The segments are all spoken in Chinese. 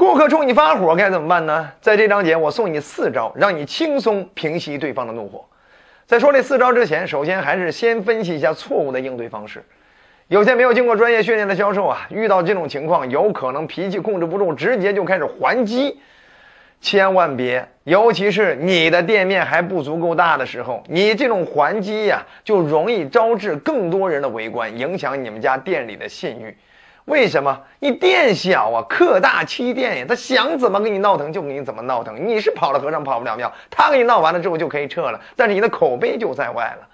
顾客冲你发火该怎么办呢？在这章节我送你四招，让你轻松平息对方的怒火。在说这四招之前，首先还是先分析一下错误的应对方式。有些没有经过专业训练的销售啊，遇到这种情况，有可能脾气控制不住，直接就开始还击。千万别，尤其是你的店面还不足够大的时候，你这种还击呀，就容易招致更多人的围观，影响你们家店里的信誉。为什么？你店小啊，客大欺店呀，他想怎么跟你闹腾就跟你怎么闹腾。你是跑了和尚跑不了庙，他跟你闹完了之后就可以撤了，但是你的口碑就在外了。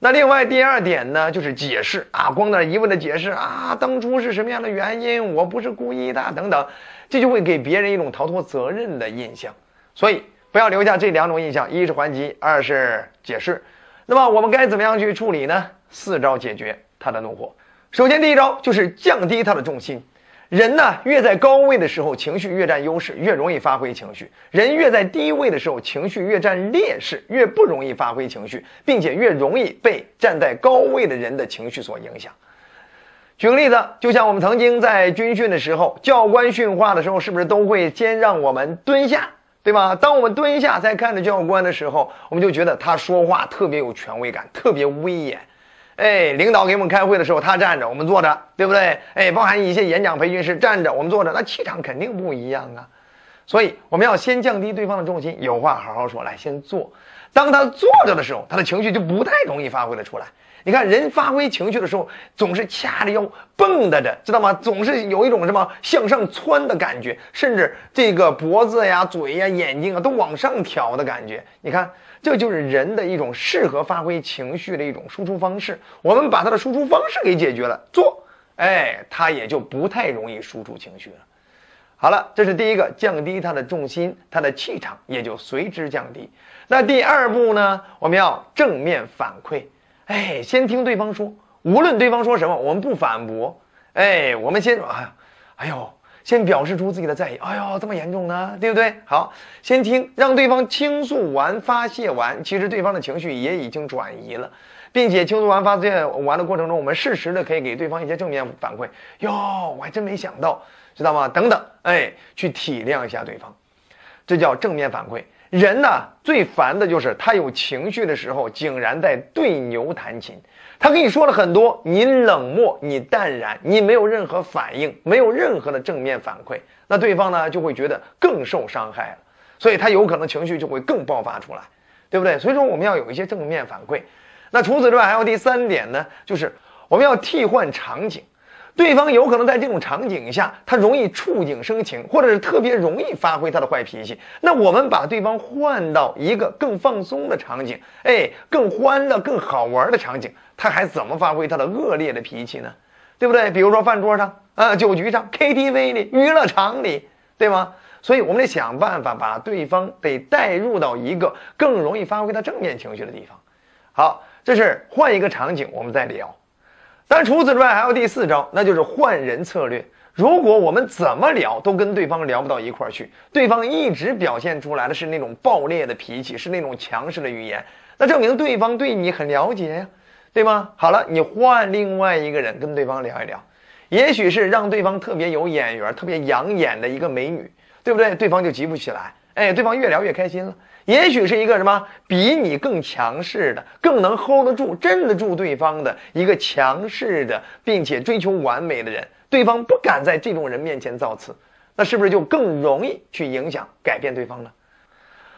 那另外第二点呢，就是解释啊，光那一味的解释啊，当初是什么样的原因，我不是故意的等等。这就会给别人一种逃脱责任的印象，所以不要留下这两种印象：一是还击，二是解释。那么我们该怎么样去处理呢？四招解决他的怒火。首先，第一招就是降低他的重心。人呢，越在高位的时候，情绪越占优势，越容易发挥情绪；人越在低位的时候，情绪越占劣势，越不容易发挥情绪，并且越容易被站在高位的人的情绪所影响。举个例子，就像我们曾经在军训的时候，教官训话的时候，是不是都会先让我们蹲下，对吧？当我们蹲下在看着教官的时候，我们就觉得他说话特别有权威感，特别威严。哎，领导给我们开会的时候，他站着，我们坐着，对不对？哎，包含一些演讲培训师站着，我们坐着，那气场肯定不一样啊。所以我们要先降低对方的重心，有话好好说，来先坐。当他坐着的时候，他的情绪就不太容易发挥的出来。你看，人发挥情绪的时候，总是掐着腰蹦跶着，知道吗？总是有一种什么向上窜的感觉，甚至这个脖子呀、嘴呀、眼睛啊都往上挑的感觉。你看，这就是人的一种适合发挥情绪的一种输出方式。我们把他的输出方式给解决了，做，哎，他也就不太容易输出情绪了。好了，这是第一个，降低他的重心，他的气场也就随之降低。那第二步呢？我们要正面反馈。哎，先听对方说，无论对方说什么，我们不反驳。哎，我们先，哎，哎呦，先表示出自己的在意。哎呦，这么严重呢，对不对？好，先听，让对方倾诉完、发泄完，其实对方的情绪也已经转移了，并且倾诉完、发泄完的过程中，我们适时的可以给对方一些正面反馈。哟，我还真没想到，知道吗？等等，哎，去体谅一下对方，这叫正面反馈。人呢最烦的就是他有情绪的时候，竟然在对牛弹琴。他跟你说了很多，你冷漠，你淡然，你没有任何反应，没有任何的正面反馈，那对方呢就会觉得更受伤害了，所以他有可能情绪就会更爆发出来，对不对？所以说我们要有一些正面反馈。那除此之外，还有第三点呢，就是我们要替换场景。对方有可能在这种场景下，他容易触景生情，或者是特别容易发挥他的坏脾气。那我们把对方换到一个更放松的场景，哎，更欢乐、更好玩的场景，他还怎么发挥他的恶劣的脾气呢？对不对？比如说饭桌上啊，酒局上，KTV 里，娱乐场里，对吗？所以我们得想办法把对方得带入到一个更容易发挥他正面情绪的地方。好，这是换一个场景，我们再聊。但除此之外，还有第四招，那就是换人策略。如果我们怎么聊都跟对方聊不到一块儿去，对方一直表现出来的是那种暴烈的脾气，是那种强势的语言，那证明对方对你很了解呀，对吗？好了，你换另外一个人跟对方聊一聊，也许是让对方特别有眼缘、特别养眼的一个美女，对不对？对方就急不起来，哎，对方越聊越开心了。也许是一个什么比你更强势的、更能 hold 得住、镇得住对方的一个强势的，并且追求完美的人，对方不敢在这种人面前造次，那是不是就更容易去影响、改变对方呢？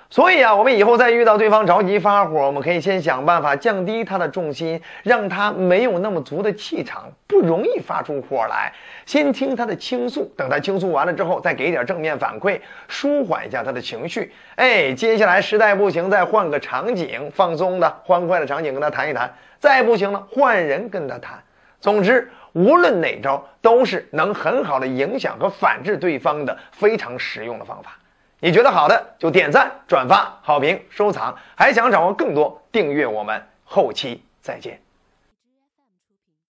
所以啊，我们以后再遇到对方着急发火，我们可以先想办法降低他的重心，让他没有那么足的气场，不容易发出火来。先听他的倾诉，等他倾诉完了之后，再给点正面反馈，舒缓一下他的情绪。哎，接下来实在不行，再换个场景，放松的、欢快的场景跟他谈一谈。再不行了，换人跟他谈。总之，无论哪招，都是能很好的影响和反制对方的非常实用的方法。你觉得好的就点赞、转发、好评、收藏，还想掌握更多，订阅我们，后期再见。